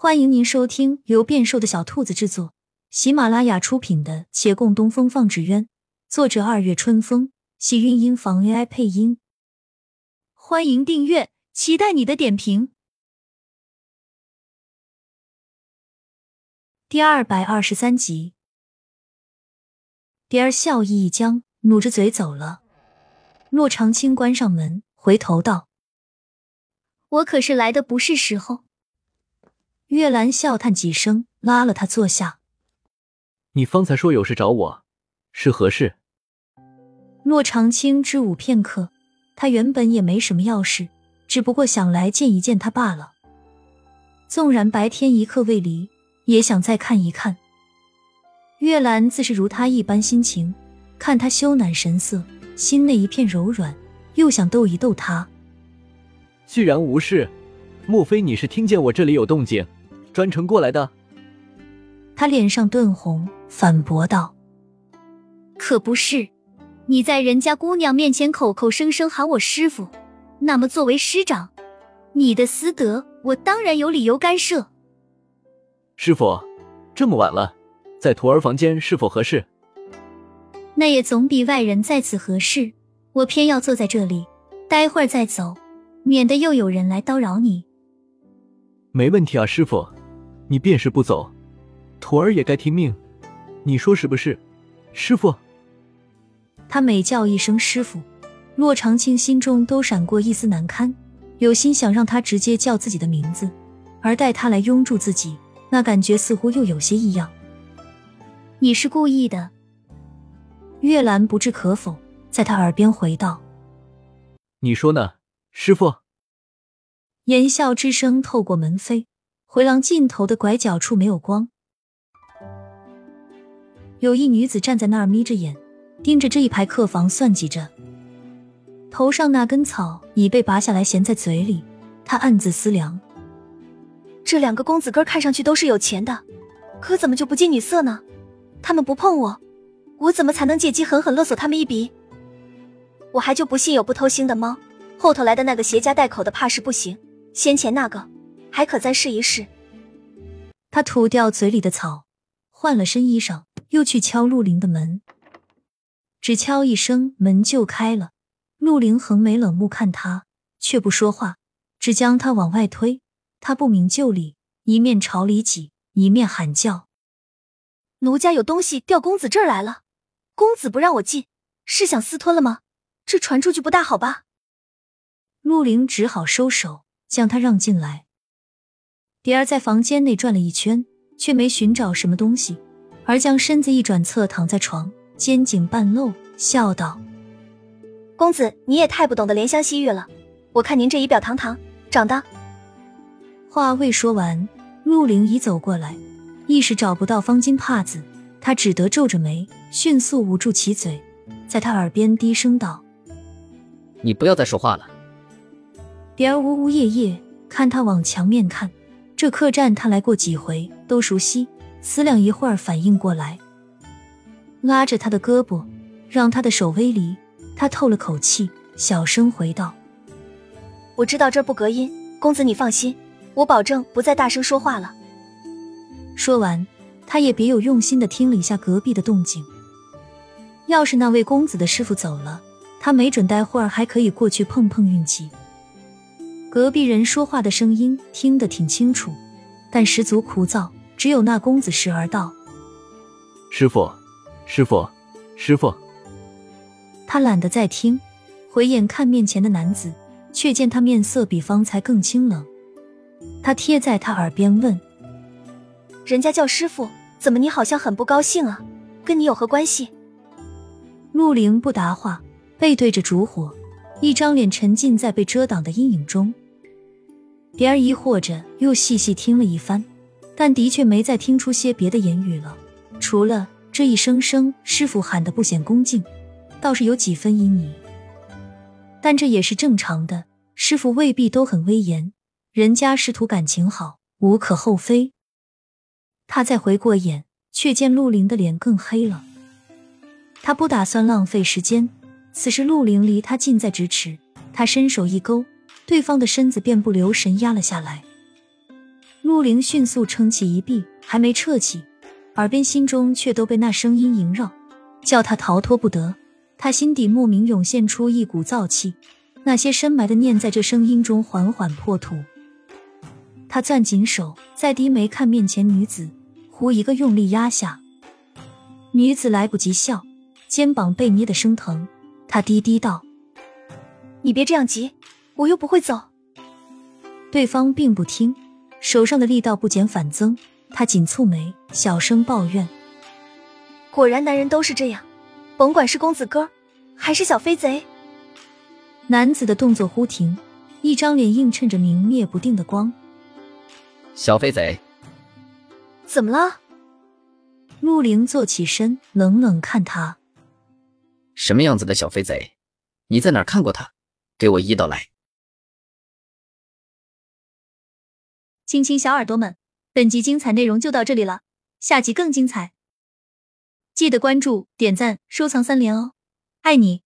欢迎您收听由变瘦的小兔子制作、喜马拉雅出品的《且共东风放纸鸢》，作者二月春风，喜韵音房 AI 配音。欢迎订阅，期待你的点评。第二百二十三集，蝶儿笑意一僵，努着嘴走了。洛长青关上门，回头道：“我可是来的不是时候。”月兰笑叹几声，拉了他坐下。你方才说有事找我，是何事？骆长青支吾片刻，他原本也没什么要事，只不过想来见一见他罢了。纵然白天一刻未离，也想再看一看。月兰自是如他一般心情，看他羞赧神色，心内一片柔软，又想逗一逗他。既然无事，莫非你是听见我这里有动静？专程过来的，他脸上顿红，反驳道：“可不是，你在人家姑娘面前口口声声喊我师傅，那么作为师长，你的私德我当然有理由干涉。”师傅，这么晚了，在徒儿房间是否合适？那也总比外人在此合适。我偏要坐在这里，待会儿再走，免得又有人来叨扰你。没问题啊，师傅。你便是不走，徒儿也该听命。你说是不是，师傅？他每叫一声师傅，洛长青心中都闪过一丝难堪，有心想让他直接叫自己的名字，而待他来拥住自己，那感觉似乎又有些异样。你是故意的？月兰不置可否，在他耳边回道：“你说呢，师傅？”言笑之声透过门扉。回廊尽头的拐角处没有光，有一女子站在那儿眯着眼，盯着这一排客房算计着。头上那根草已被拔下来衔在嘴里，她暗自思量：这两个公子哥看上去都是有钱的，可怎么就不近女色呢？他们不碰我，我怎么才能借机狠狠勒索他们一笔？我还就不信有不偷腥的猫，后头来的那个携家带口的怕是不行，先前那个。还可再试一试。他吐掉嘴里的草，换了身衣裳，又去敲陆凌的门。只敲一声，门就开了。陆凌横眉冷目看他，却不说话，只将他往外推。他不明就里，一面朝里挤，一面喊叫：“奴家有东西调公子这儿来了，公子不让我进，是想私吞了吗？这传出去不大好吧？”陆凌只好收手，将他让进来。蝶儿在房间内转了一圈，却没寻找什么东西，而将身子一转，侧躺在床，肩颈半露，笑道：“公子，你也太不懂得怜香惜玉了。我看您这仪表堂堂，长得……”话未说完，陆凌已走过来，一时找不到方巾帕子，他只得皱着眉，迅速捂住其嘴，在他耳边低声道：“你不要再说话了。”蝶儿呜呜咽咽，看他往墙面看。这客栈他来过几回，都熟悉。思量一会儿，反应过来，拉着他的胳膊，让他的手微离。他透了口气，小声回道：“我知道这不隔音，公子你放心，我保证不再大声说话了。”说完，他也别有用心的听了一下隔壁的动静。要是那位公子的师傅走了，他没准待会儿还可以过去碰碰运气。隔壁人说话的声音听得挺清楚，但十足枯燥。只有那公子时而道：“师傅，师傅，师傅。”他懒得再听，回眼看面前的男子，却见他面色比方才更清冷。他贴在他耳边问：“人家叫师傅，怎么你好像很不高兴啊？跟你有何关系？”陆凌不答话，背对着烛火。一张脸沉浸在被遮挡的阴影中，蝶儿疑惑着，又细细听了一番，但的确没再听出些别的言语了，除了这一声声师傅喊的不显恭敬，倒是有几分旖旎。但这也是正常的，师傅未必都很威严，人家师徒感情好，无可厚非。他再回过眼，却见陆林的脸更黑了。他不打算浪费时间。此时，陆凌离他近在咫尺，他伸手一勾，对方的身子便不留神压了下来。陆凌迅速撑起一臂，还没撤起，耳边心中却都被那声音萦绕，叫他逃脱不得。他心底莫名涌现出一股燥气，那些深埋的念在这声音中缓缓破土。他攥紧手，再低眉看面前女子，忽一个用力压下，女子来不及笑，肩膀被捏得生疼。他低低道：“你别这样急，我又不会走。”对方并不听，手上的力道不减反增。他紧蹙眉，小声抱怨：“果然，男人都是这样。”甭管是公子哥还是小飞贼，男子的动作忽停，一张脸映衬着明灭不定的光。小飞贼，怎么了？陆凌坐起身，冷冷看他。什么样子的小飞贼？你在哪看过他？给我一道来。亲亲小耳朵们，本集精彩内容就到这里了，下集更精彩。记得关注、点赞、收藏三连哦，爱你！